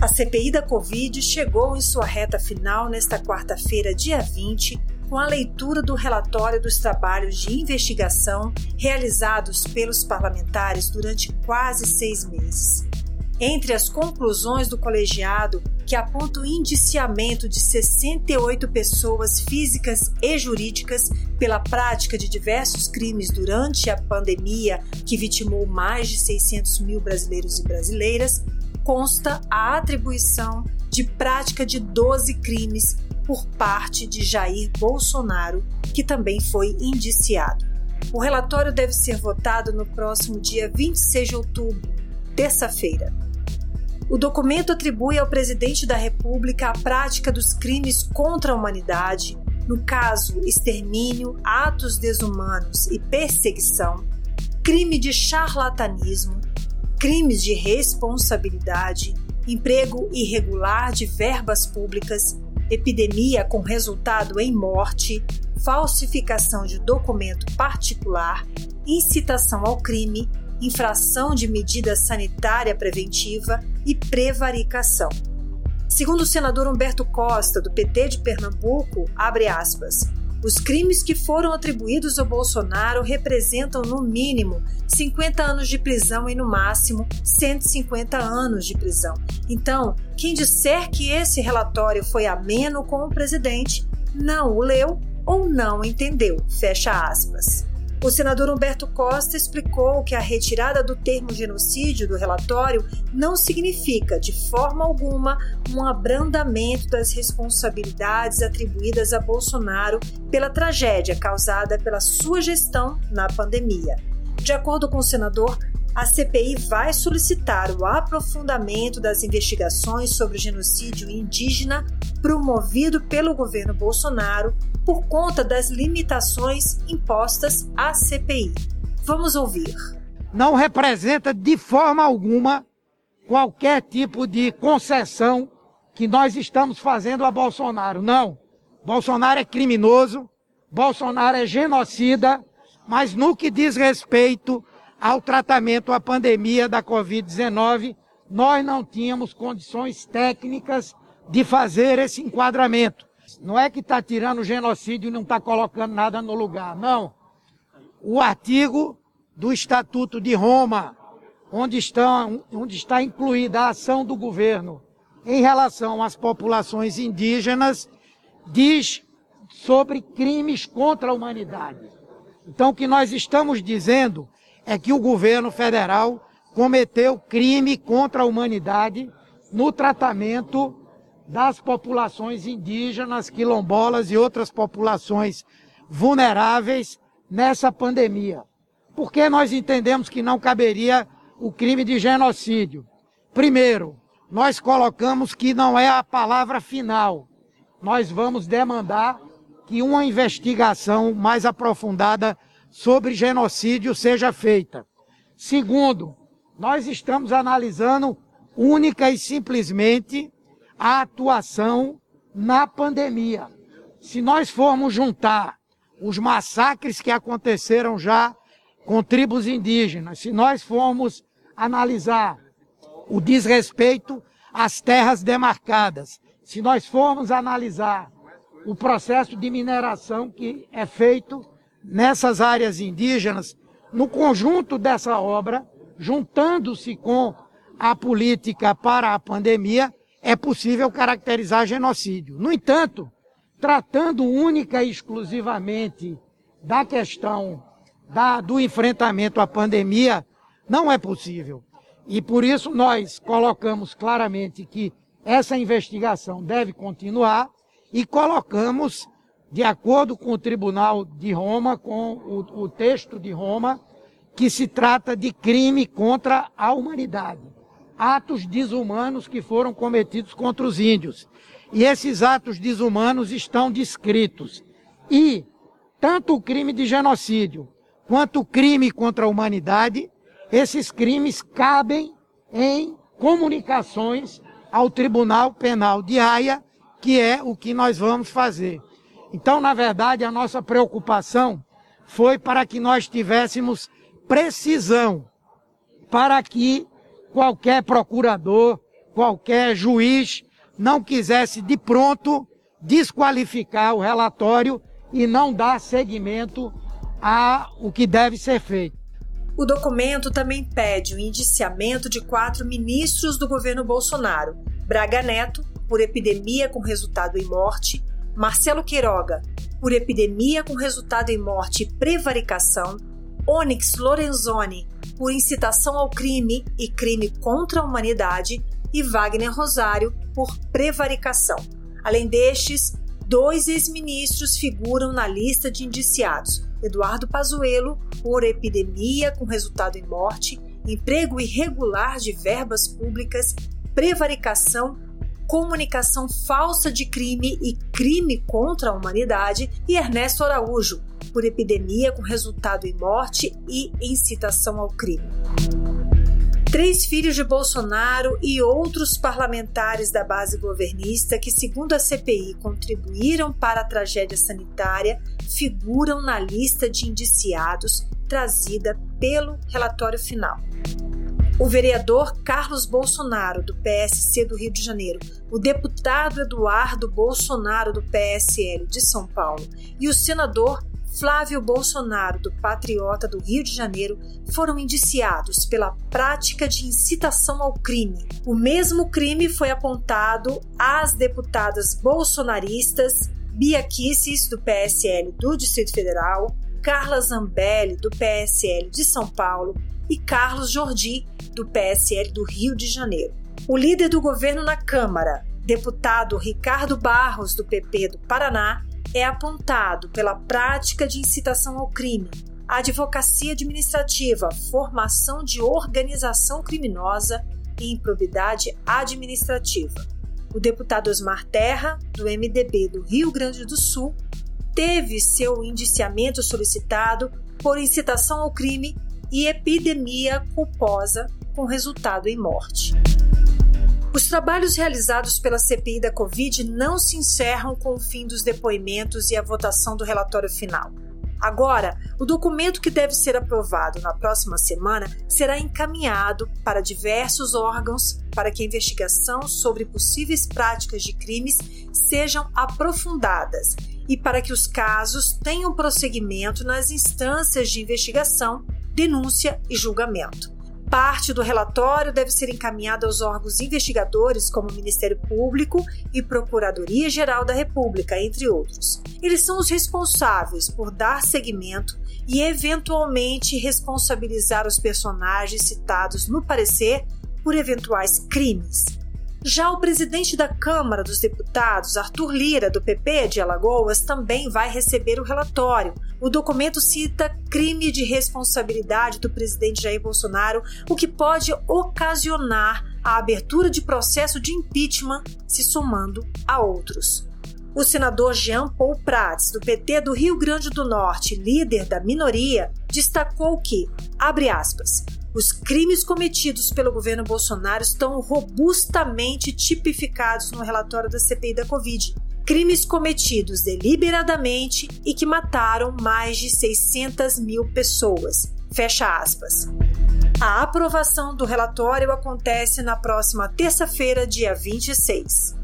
A CPI da Covid chegou em sua reta final nesta quarta-feira, dia 20, com a leitura do relatório dos trabalhos de investigação realizados pelos parlamentares durante quase seis meses. Entre as conclusões do colegiado, que aponta o indiciamento de 68 pessoas físicas e jurídicas pela prática de diversos crimes durante a pandemia que vitimou mais de 600 mil brasileiros e brasileiras, consta a atribuição de prática de 12 crimes por parte de Jair Bolsonaro, que também foi indiciado. O relatório deve ser votado no próximo dia 26 de outubro, terça-feira. O documento atribui ao presidente da República a prática dos crimes contra a humanidade, no caso, extermínio, atos desumanos e perseguição, crime de charlatanismo, crimes de responsabilidade, emprego irregular de verbas públicas, epidemia com resultado em morte, falsificação de documento particular, incitação ao crime, infração de medida sanitária preventiva e prevaricação. Segundo o senador Humberto Costa, do PT de Pernambuco, abre aspas, os crimes que foram atribuídos ao Bolsonaro representam, no mínimo, 50 anos de prisão e, no máximo, 150 anos de prisão. Então, quem disser que esse relatório foi ameno com o presidente não o leu ou não entendeu. Fecha aspas. O senador Humberto Costa explicou que a retirada do termo genocídio do relatório não significa, de forma alguma, um abrandamento das responsabilidades atribuídas a Bolsonaro pela tragédia causada pela sua gestão na pandemia. De acordo com o senador, a CPI vai solicitar o aprofundamento das investigações sobre o genocídio indígena promovido pelo governo Bolsonaro por conta das limitações impostas à CPI. Vamos ouvir. Não representa de forma alguma qualquer tipo de concessão que nós estamos fazendo a Bolsonaro. Não. Bolsonaro é criminoso, Bolsonaro é genocida, mas no que diz respeito ao tratamento à pandemia da Covid-19, nós não tínhamos condições técnicas de fazer esse enquadramento. Não é que está tirando o genocídio e não está colocando nada no lugar. Não. O artigo do Estatuto de Roma, onde onde está incluída a ação do governo em relação às populações indígenas, diz sobre crimes contra a humanidade. Então, o que nós estamos dizendo é que o governo federal cometeu crime contra a humanidade no tratamento das populações indígenas, quilombolas e outras populações vulneráveis nessa pandemia. Por que nós entendemos que não caberia o crime de genocídio? Primeiro, nós colocamos que não é a palavra final. Nós vamos demandar que uma investigação mais aprofundada sobre genocídio seja feita. Segundo, nós estamos analisando única e simplesmente a atuação na pandemia. Se nós formos juntar os massacres que aconteceram já com tribos indígenas, se nós formos analisar o desrespeito às terras demarcadas, se nós formos analisar o processo de mineração que é feito nessas áreas indígenas, no conjunto dessa obra, juntando-se com a política para a pandemia, é possível caracterizar genocídio. No entanto, tratando única e exclusivamente da questão da, do enfrentamento à pandemia, não é possível. E por isso nós colocamos claramente que essa investigação deve continuar e colocamos, de acordo com o Tribunal de Roma, com o, o texto de Roma, que se trata de crime contra a humanidade atos desumanos que foram cometidos contra os índios. E esses atos desumanos estão descritos. E tanto o crime de genocídio quanto o crime contra a humanidade, esses crimes cabem em comunicações ao Tribunal Penal de Haia, que é o que nós vamos fazer. Então, na verdade, a nossa preocupação foi para que nós tivéssemos precisão, para que qualquer procurador qualquer juiz não quisesse de pronto desqualificar o relatório e não dar seguimento a o que deve ser feito. O documento também pede o indiciamento de quatro ministros do governo Bolsonaro: Braga Neto, por epidemia com resultado em morte, Marcelo Queiroga, por epidemia com resultado em morte e prevaricação, Onyx Lorenzoni, por incitação ao crime e crime contra a humanidade, e Wagner Rosário, por prevaricação. Além destes, dois ex-ministros figuram na lista de indiciados: Eduardo Pazuello, por epidemia com resultado em morte, emprego irregular de verbas públicas, prevaricação, comunicação falsa de crime e crime contra a humanidade, e Ernesto Araújo, por epidemia com resultado em morte e incitação ao crime. Três filhos de Bolsonaro e outros parlamentares da base governista que, segundo a CPI, contribuíram para a tragédia sanitária, figuram na lista de indiciados trazida pelo relatório final. O vereador Carlos Bolsonaro, do PSC do Rio de Janeiro, o deputado Eduardo Bolsonaro, do PSL de São Paulo, e o senador Flávio Bolsonaro, do Patriota do Rio de Janeiro, foram indiciados pela prática de incitação ao crime. O mesmo crime foi apontado às deputadas bolsonaristas Bia Kisses, do PSL do Distrito Federal, Carla Zambelli, do PSL de São Paulo, e Carlos Jordi, do PSL do Rio de Janeiro. O líder do governo na Câmara, deputado Ricardo Barros, do PP do Paraná, é apontado pela prática de incitação ao crime, advocacia administrativa, formação de organização criminosa e improbidade administrativa. O deputado Osmar Terra, do MDB do Rio Grande do Sul, teve seu indiciamento solicitado por incitação ao crime e epidemia culposa com resultado em morte. Os trabalhos realizados pela CPI da Covid não se encerram com o fim dos depoimentos e a votação do relatório final. Agora, o documento que deve ser aprovado na próxima semana será encaminhado para diversos órgãos para que a investigação sobre possíveis práticas de crimes sejam aprofundadas e para que os casos tenham prosseguimento nas instâncias de investigação, denúncia e julgamento. Parte do relatório deve ser encaminhada aos órgãos investigadores, como o Ministério Público e Procuradoria-Geral da República, entre outros. Eles são os responsáveis por dar seguimento e, eventualmente, responsabilizar os personagens citados no parecer por eventuais crimes. Já o presidente da Câmara dos Deputados, Arthur Lira, do PP de Alagoas, também vai receber o relatório. O documento cita crime de responsabilidade do presidente Jair Bolsonaro, o que pode ocasionar a abertura de processo de impeachment, se somando a outros. O senador Jean Paul Prats, do PT do Rio Grande do Norte, líder da minoria, destacou que, abre aspas, os crimes cometidos pelo governo Bolsonaro estão robustamente tipificados no relatório da CPI da Covid. Crimes cometidos deliberadamente e que mataram mais de 600 mil pessoas. Fecha aspas. A aprovação do relatório acontece na próxima terça-feira, dia 26.